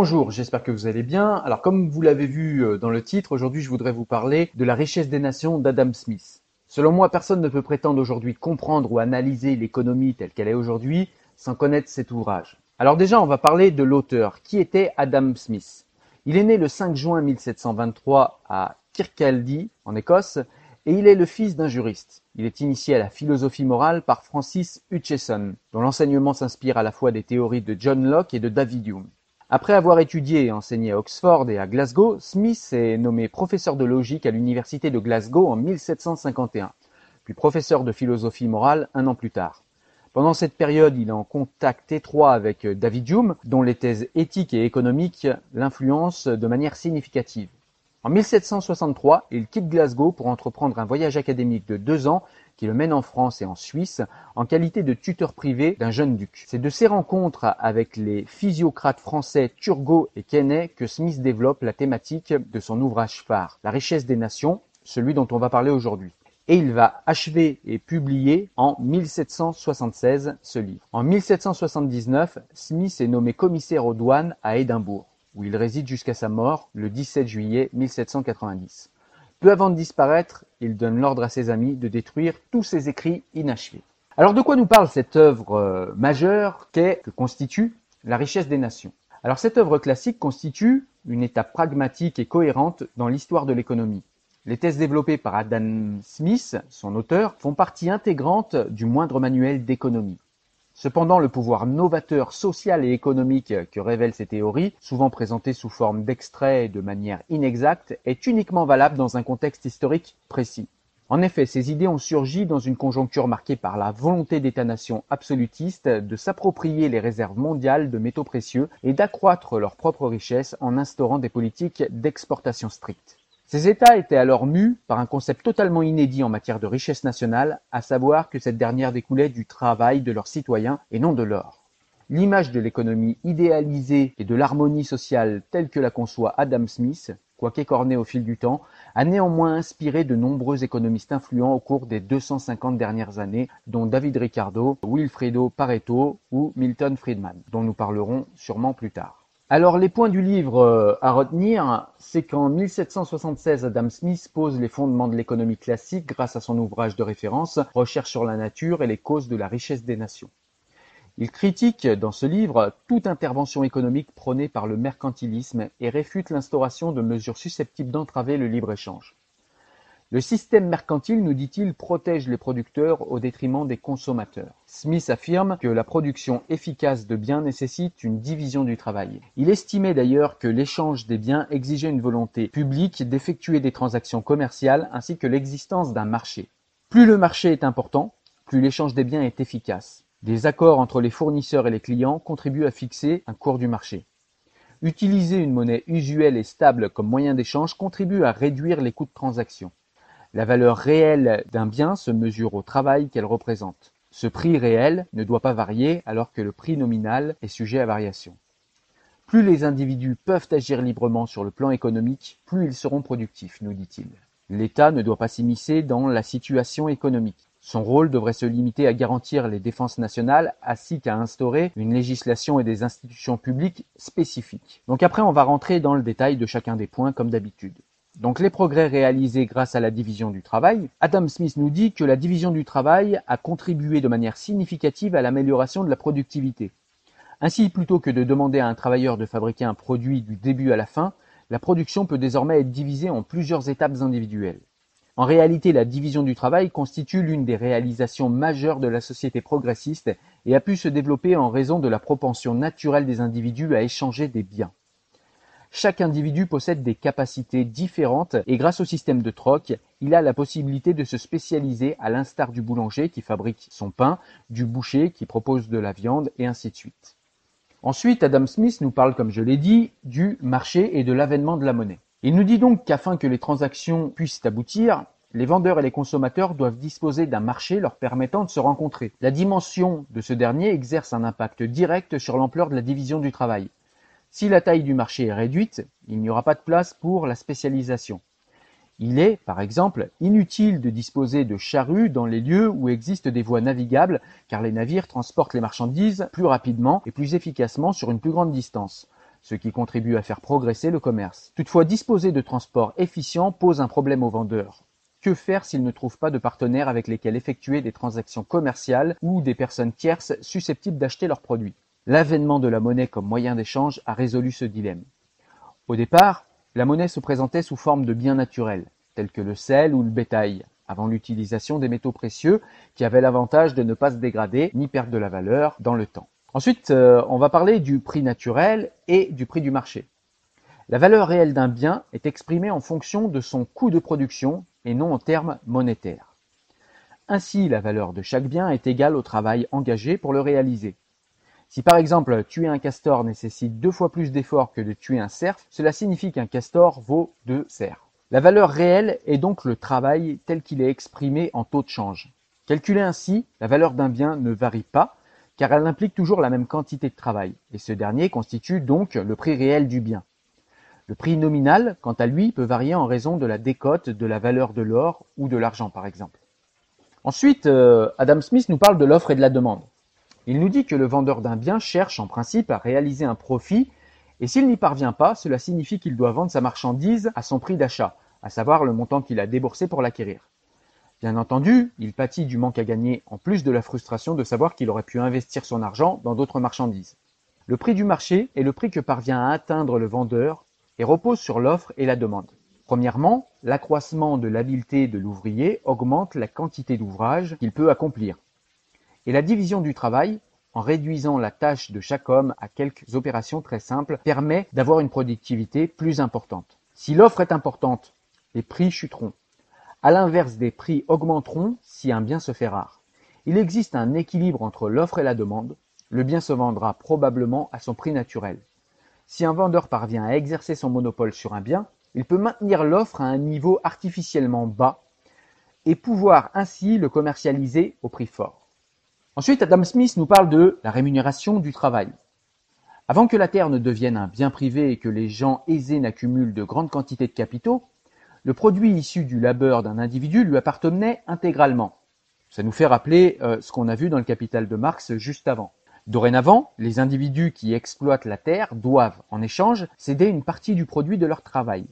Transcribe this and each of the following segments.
Bonjour, j'espère que vous allez bien. Alors comme vous l'avez vu euh, dans le titre, aujourd'hui je voudrais vous parler de la richesse des nations d'Adam Smith. Selon moi, personne ne peut prétendre aujourd'hui comprendre ou analyser l'économie telle qu'elle est aujourd'hui sans connaître cet ouvrage. Alors déjà, on va parler de l'auteur. Qui était Adam Smith? Il est né le 5 juin 1723 à Kirkcaldy, en Écosse, et il est le fils d'un juriste. Il est initié à la philosophie morale par Francis Hutcheson, dont l'enseignement s'inspire à la fois des théories de John Locke et de David Hume. Après avoir étudié et enseigné à Oxford et à Glasgow, Smith est nommé professeur de logique à l'université de Glasgow en 1751, puis professeur de philosophie morale un an plus tard. Pendant cette période, il est en contact étroit avec David Hume, dont les thèses éthiques et économiques l'influencent de manière significative. En 1763, il quitte Glasgow pour entreprendre un voyage académique de deux ans qui le mène en France et en Suisse en qualité de tuteur privé d'un jeune duc. C'est de ces rencontres avec les physiocrates français Turgot et Quesnay que Smith développe la thématique de son ouvrage phare, La richesse des nations, celui dont on va parler aujourd'hui. Et il va achever et publier en 1776 ce livre. En 1779, Smith est nommé commissaire aux douanes à Édimbourg, où il réside jusqu'à sa mort le 17 juillet 1790. Peu avant de disparaître, il donne l'ordre à ses amis de détruire tous ses écrits inachevés. Alors de quoi nous parle cette œuvre euh, majeure qu'est, que constitue la richesse des nations? Alors cette œuvre classique constitue une étape pragmatique et cohérente dans l'histoire de l'économie. Les thèses développées par Adam Smith, son auteur, font partie intégrante du moindre manuel d'économie. Cependant, le pouvoir novateur social et économique que révèlent ces théories, souvent présentées sous forme d'extraits et de manière inexacte, est uniquement valable dans un contexte historique précis. En effet, ces idées ont surgi dans une conjoncture marquée par la volonté d'États-nations absolutistes de s'approprier les réserves mondiales de métaux précieux et d'accroître leur propre richesse en instaurant des politiques d'exportation strictes. Ces États étaient alors mus par un concept totalement inédit en matière de richesse nationale, à savoir que cette dernière découlait du travail de leurs citoyens et non de l'or. L'image de l'économie idéalisée et de l'harmonie sociale telle que la conçoit Adam Smith, quoique écornée au fil du temps, a néanmoins inspiré de nombreux économistes influents au cours des 250 dernières années, dont David Ricardo, Wilfredo Pareto ou Milton Friedman, dont nous parlerons sûrement plus tard. Alors les points du livre euh, à retenir, c'est qu'en 1776, Adam Smith pose les fondements de l'économie classique grâce à son ouvrage de référence Recherche sur la nature et les causes de la richesse des nations. Il critique dans ce livre toute intervention économique prônée par le mercantilisme et réfute l'instauration de mesures susceptibles d'entraver le libre-échange. Le système mercantile, nous dit-il, protège les producteurs au détriment des consommateurs. Smith affirme que la production efficace de biens nécessite une division du travail. Il estimait d'ailleurs que l'échange des biens exigeait une volonté publique d'effectuer des transactions commerciales ainsi que l'existence d'un marché. Plus le marché est important, plus l'échange des biens est efficace. Des accords entre les fournisseurs et les clients contribuent à fixer un cours du marché. Utiliser une monnaie usuelle et stable comme moyen d'échange contribue à réduire les coûts de transaction. La valeur réelle d'un bien se mesure au travail qu'elle représente. Ce prix réel ne doit pas varier alors que le prix nominal est sujet à variation. Plus les individus peuvent agir librement sur le plan économique, plus ils seront productifs, nous dit-il. L'État ne doit pas s'immiscer dans la situation économique. Son rôle devrait se limiter à garantir les défenses nationales ainsi qu'à instaurer une législation et des institutions publiques spécifiques. Donc après, on va rentrer dans le détail de chacun des points comme d'habitude. Donc les progrès réalisés grâce à la division du travail, Adam Smith nous dit que la division du travail a contribué de manière significative à l'amélioration de la productivité. Ainsi, plutôt que de demander à un travailleur de fabriquer un produit du début à la fin, la production peut désormais être divisée en plusieurs étapes individuelles. En réalité, la division du travail constitue l'une des réalisations majeures de la société progressiste et a pu se développer en raison de la propension naturelle des individus à échanger des biens. Chaque individu possède des capacités différentes et grâce au système de troc, il a la possibilité de se spécialiser à l'instar du boulanger qui fabrique son pain, du boucher qui propose de la viande et ainsi de suite. Ensuite, Adam Smith nous parle, comme je l'ai dit, du marché et de l'avènement de la monnaie. Il nous dit donc qu'afin que les transactions puissent aboutir, les vendeurs et les consommateurs doivent disposer d'un marché leur permettant de se rencontrer. La dimension de ce dernier exerce un impact direct sur l'ampleur de la division du travail. Si la taille du marché est réduite, il n'y aura pas de place pour la spécialisation. Il est, par exemple, inutile de disposer de charrues dans les lieux où existent des voies navigables, car les navires transportent les marchandises plus rapidement et plus efficacement sur une plus grande distance. ce qui contribue à faire progresser le commerce. Toutefois, disposer de transports efficients pose un problème aux vendeurs. Que faire s'ils ne trouvent pas de partenaires avec lesquels effectuer des transactions commerciales ou des personnes tierces susceptibles d'acheter leurs produits? L'avènement de la monnaie comme moyen d'échange a résolu ce dilemme. Au départ, la monnaie se présentait sous forme de biens naturels, tels que le sel ou le bétail, avant l'utilisation des métaux précieux qui avaient l'avantage de ne pas se dégrader ni perdre de la valeur dans le temps. Ensuite, euh, on va parler du prix naturel et du prix du marché. La valeur réelle d'un bien est exprimée en fonction de son coût de production et non en termes monétaires. Ainsi, la valeur de chaque bien est égale au travail engagé pour le réaliser. Si par exemple tuer un castor nécessite deux fois plus d'efforts que de tuer un cerf, cela signifie qu'un castor vaut deux cerfs. La valeur réelle est donc le travail tel qu'il est exprimé en taux de change. Calculée ainsi, la valeur d'un bien ne varie pas car elle implique toujours la même quantité de travail, et ce dernier constitue donc le prix réel du bien. Le prix nominal, quant à lui, peut varier en raison de la décote de la valeur de l'or ou de l'argent par exemple. Ensuite, euh, Adam Smith nous parle de l'offre et de la demande. Il nous dit que le vendeur d'un bien cherche en principe à réaliser un profit et s'il n'y parvient pas, cela signifie qu'il doit vendre sa marchandise à son prix d'achat, à savoir le montant qu'il a déboursé pour l'acquérir. Bien entendu, il pâtit du manque à gagner en plus de la frustration de savoir qu'il aurait pu investir son argent dans d'autres marchandises. Le prix du marché est le prix que parvient à atteindre le vendeur et repose sur l'offre et la demande. Premièrement, l'accroissement de l'habileté de l'ouvrier augmente la quantité d'ouvrage qu'il peut accomplir. Et la division du travail en réduisant la tâche de chaque homme à quelques opérations très simples, permet d'avoir une productivité plus importante. Si l'offre est importante, les prix chuteront. À l'inverse, des prix augmenteront si un bien se fait rare. Il existe un équilibre entre l'offre et la demande. Le bien se vendra probablement à son prix naturel. Si un vendeur parvient à exercer son monopole sur un bien, il peut maintenir l'offre à un niveau artificiellement bas et pouvoir ainsi le commercialiser au prix fort. Ensuite, Adam Smith nous parle de la rémunération du travail. Avant que la terre ne devienne un bien privé et que les gens aisés n'accumulent de grandes quantités de capitaux, le produit issu du labeur d'un individu lui appartenait intégralement. Ça nous fait rappeler euh, ce qu'on a vu dans le Capital de Marx juste avant. Dorénavant, les individus qui exploitent la terre doivent, en échange, céder une partie du produit de leur travail.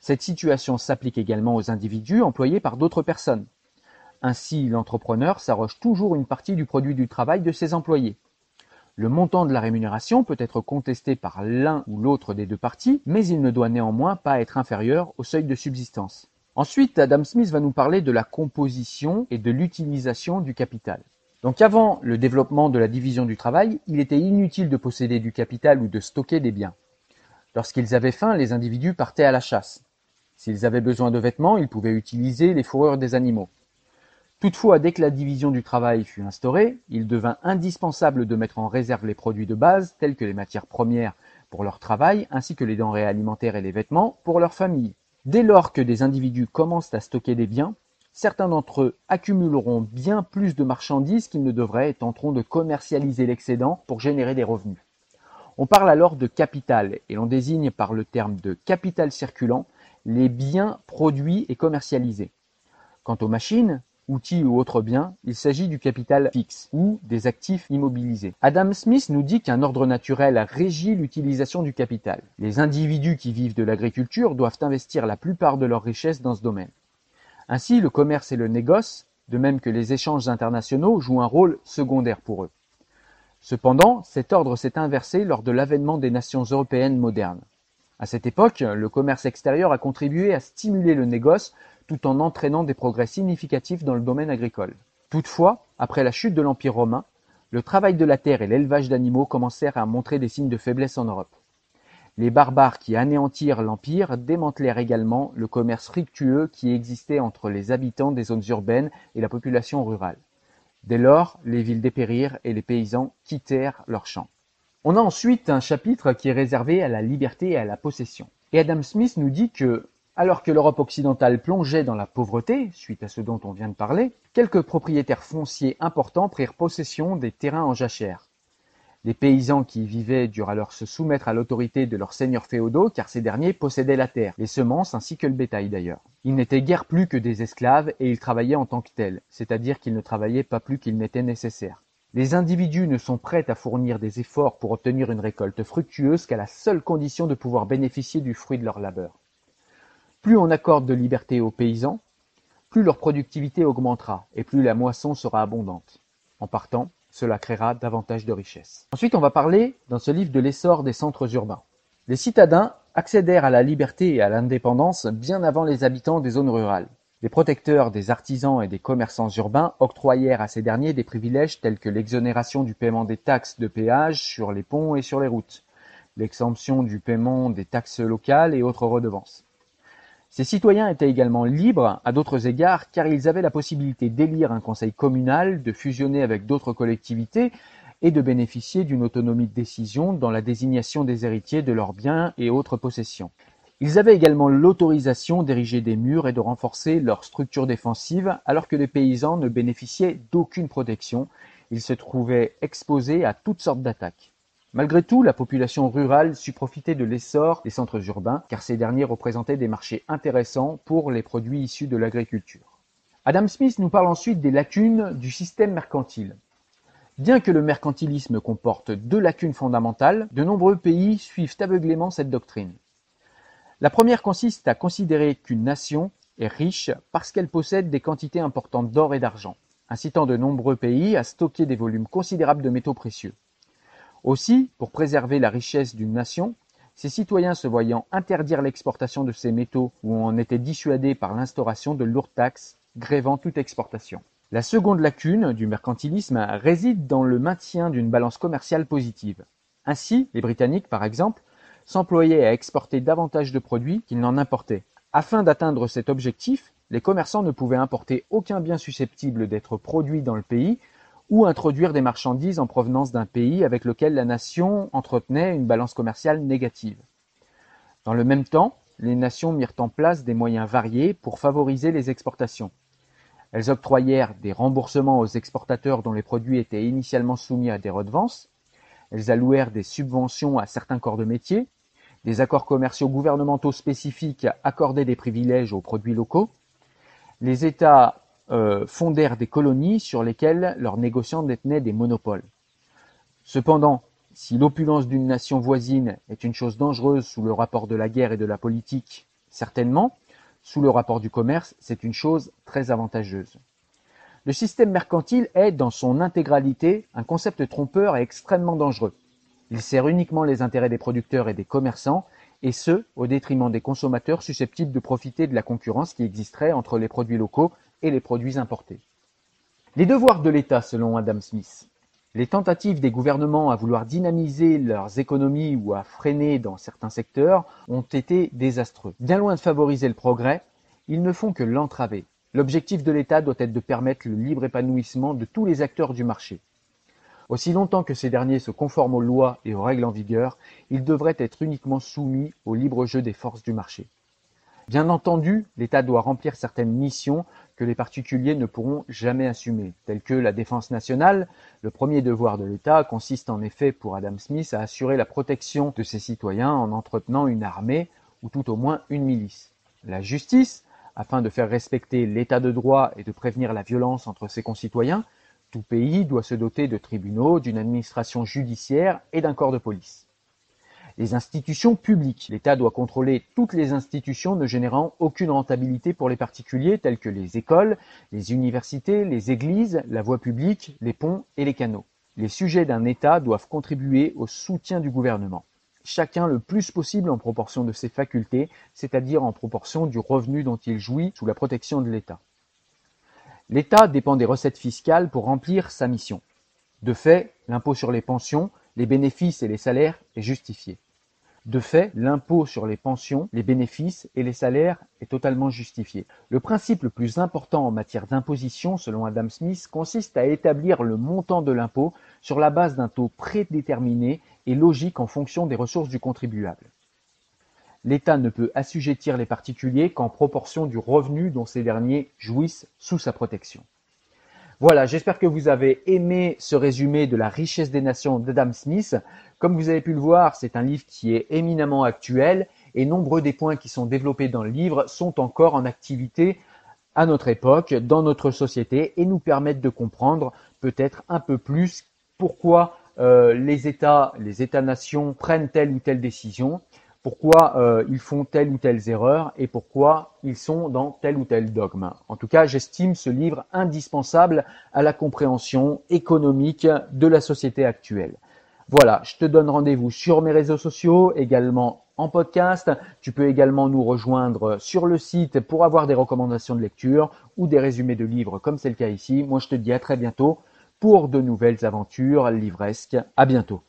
Cette situation s'applique également aux individus employés par d'autres personnes. Ainsi, l'entrepreneur s'arroge toujours une partie du produit du travail de ses employés. Le montant de la rémunération peut être contesté par l'un ou l'autre des deux parties, mais il ne doit néanmoins pas être inférieur au seuil de subsistance. Ensuite, Adam Smith va nous parler de la composition et de l'utilisation du capital. Donc avant le développement de la division du travail, il était inutile de posséder du capital ou de stocker des biens. Lorsqu'ils avaient faim, les individus partaient à la chasse. S'ils avaient besoin de vêtements, ils pouvaient utiliser les fourrures des animaux. Toutefois, dès que la division du travail fut instaurée, il devint indispensable de mettre en réserve les produits de base, tels que les matières premières pour leur travail, ainsi que les denrées alimentaires et les vêtements pour leur famille. Dès lors que des individus commencent à stocker des biens, certains d'entre eux accumuleront bien plus de marchandises qu'ils ne devraient et tenteront de commercialiser l'excédent pour générer des revenus. On parle alors de capital et l'on désigne par le terme de capital circulant les biens produits et commercialisés. Quant aux machines, outils ou autres biens, il s'agit du capital fixe ou des actifs immobilisés. Adam Smith nous dit qu'un ordre naturel régit l'utilisation du capital. Les individus qui vivent de l'agriculture doivent investir la plupart de leurs richesses dans ce domaine. Ainsi, le commerce et le négoce, de même que les échanges internationaux, jouent un rôle secondaire pour eux. Cependant, cet ordre s'est inversé lors de l'avènement des nations européennes modernes. À cette époque, le commerce extérieur a contribué à stimuler le négoce tout en entraînant des progrès significatifs dans le domaine agricole. Toutefois, après la chute de l'Empire romain, le travail de la terre et l'élevage d'animaux commencèrent à montrer des signes de faiblesse en Europe. Les barbares qui anéantirent l'Empire démantelèrent également le commerce fructueux qui existait entre les habitants des zones urbaines et la population rurale. Dès lors, les villes dépérirent et les paysans quittèrent leurs champs. On a ensuite un chapitre qui est réservé à la liberté et à la possession. Et Adam Smith nous dit que alors que l'Europe occidentale plongeait dans la pauvreté, suite à ce dont on vient de parler, quelques propriétaires fonciers importants prirent possession des terrains en jachère. Les paysans qui y vivaient durent alors se soumettre à l'autorité de leurs seigneurs féodaux car ces derniers possédaient la terre, les semences ainsi que le bétail d'ailleurs. Ils n'étaient guère plus que des esclaves et ils travaillaient en tant que tels, c'est-à-dire qu'ils ne travaillaient pas plus qu'il n'était nécessaire. Les individus ne sont prêts à fournir des efforts pour obtenir une récolte fructueuse qu'à la seule condition de pouvoir bénéficier du fruit de leur labeur. Plus on accorde de liberté aux paysans, plus leur productivité augmentera et plus la moisson sera abondante. En partant, cela créera davantage de richesses. Ensuite, on va parler dans ce livre de l'essor des centres urbains. Les citadins accédèrent à la liberté et à l'indépendance bien avant les habitants des zones rurales. Les protecteurs des artisans et des commerçants urbains octroyèrent à ces derniers des privilèges tels que l'exonération du paiement des taxes de péage sur les ponts et sur les routes, l'exemption du paiement des taxes locales et autres redevances. Ces citoyens étaient également libres à d'autres égards car ils avaient la possibilité d'élire un conseil communal, de fusionner avec d'autres collectivités et de bénéficier d'une autonomie de décision dans la désignation des héritiers de leurs biens et autres possessions. Ils avaient également l'autorisation d'ériger des murs et de renforcer leurs structures défensives alors que les paysans ne bénéficiaient d'aucune protection, ils se trouvaient exposés à toutes sortes d'attaques. Malgré tout, la population rurale sut profiter de l'essor des centres urbains, car ces derniers représentaient des marchés intéressants pour les produits issus de l'agriculture. Adam Smith nous parle ensuite des lacunes du système mercantile. Bien que le mercantilisme comporte deux lacunes fondamentales, de nombreux pays suivent aveuglément cette doctrine. La première consiste à considérer qu'une nation est riche parce qu'elle possède des quantités importantes d'or et d'argent, incitant de nombreux pays à stocker des volumes considérables de métaux précieux. Aussi, pour préserver la richesse d'une nation, ses citoyens se voyant interdire l'exportation de ces métaux ou en étaient dissuadés par l'instauration de lourdes taxes grévant toute exportation. La seconde lacune du mercantilisme réside dans le maintien d'une balance commerciale positive. Ainsi, les Britanniques, par exemple, s'employaient à exporter davantage de produits qu'ils n'en importaient. Afin d'atteindre cet objectif, les commerçants ne pouvaient importer aucun bien susceptible d'être produit dans le pays ou introduire des marchandises en provenance d'un pays avec lequel la nation entretenait une balance commerciale négative. Dans le même temps, les nations mirent en place des moyens variés pour favoriser les exportations. Elles octroyèrent des remboursements aux exportateurs dont les produits étaient initialement soumis à des redevances, elles allouèrent des subventions à certains corps de métier, des accords commerciaux gouvernementaux spécifiques accordaient des privilèges aux produits locaux, les États euh, fondèrent des colonies sur lesquelles leurs négociants détenaient des monopoles. Cependant, si l'opulence d'une nation voisine est une chose dangereuse sous le rapport de la guerre et de la politique, certainement, sous le rapport du commerce, c'est une chose très avantageuse. Le système mercantile est, dans son intégralité, un concept trompeur et extrêmement dangereux. Il sert uniquement les intérêts des producteurs et des commerçants, et ce, au détriment des consommateurs susceptibles de profiter de la concurrence qui existerait entre les produits locaux et les produits importés. Les devoirs de l'État selon Adam Smith. Les tentatives des gouvernements à vouloir dynamiser leurs économies ou à freiner dans certains secteurs ont été désastreux. Bien loin de favoriser le progrès, ils ne font que l'entraver. L'objectif de l'État doit être de permettre le libre épanouissement de tous les acteurs du marché. Aussi longtemps que ces derniers se conforment aux lois et aux règles en vigueur, ils devraient être uniquement soumis au libre jeu des forces du marché. Bien entendu, l'État doit remplir certaines missions que les particuliers ne pourront jamais assumer, telles que la défense nationale. Le premier devoir de l'État consiste en effet pour Adam Smith à assurer la protection de ses citoyens en entretenant une armée ou tout au moins une milice. La justice, afin de faire respecter l'état de droit et de prévenir la violence entre ses concitoyens, tout pays doit se doter de tribunaux, d'une administration judiciaire et d'un corps de police. Les institutions publiques. L'État doit contrôler toutes les institutions ne générant aucune rentabilité pour les particuliers, telles que les écoles, les universités, les églises, la voie publique, les ponts et les canaux. Les sujets d'un État doivent contribuer au soutien du gouvernement. Chacun le plus possible en proportion de ses facultés, c'est-à-dire en proportion du revenu dont il jouit sous la protection de l'État. L'État dépend des recettes fiscales pour remplir sa mission. De fait, l'impôt sur les pensions, les bénéfices et les salaires est justifié. De fait, l'impôt sur les pensions, les bénéfices et les salaires est totalement justifié. Le principe le plus important en matière d'imposition, selon Adam Smith, consiste à établir le montant de l'impôt sur la base d'un taux prédéterminé et logique en fonction des ressources du contribuable. L'État ne peut assujettir les particuliers qu'en proportion du revenu dont ces derniers jouissent sous sa protection. Voilà, j'espère que vous avez aimé ce résumé de la richesse des nations d'Adam Smith. Comme vous avez pu le voir, c'est un livre qui est éminemment actuel et nombreux des points qui sont développés dans le livre sont encore en activité à notre époque, dans notre société, et nous permettre de comprendre peut-être un peu plus pourquoi euh, les États, les États-nations prennent telle ou telle décision, pourquoi euh, ils font telle ou telle erreur et pourquoi ils sont dans tel ou tel dogme. En tout cas, j'estime ce livre indispensable à la compréhension économique de la société actuelle. Voilà, je te donne rendez-vous sur mes réseaux sociaux, également en podcast. Tu peux également nous rejoindre sur le site pour avoir des recommandations de lecture ou des résumés de livres comme c'est le cas ici. Moi, je te dis à très bientôt pour de nouvelles aventures livresques. À bientôt.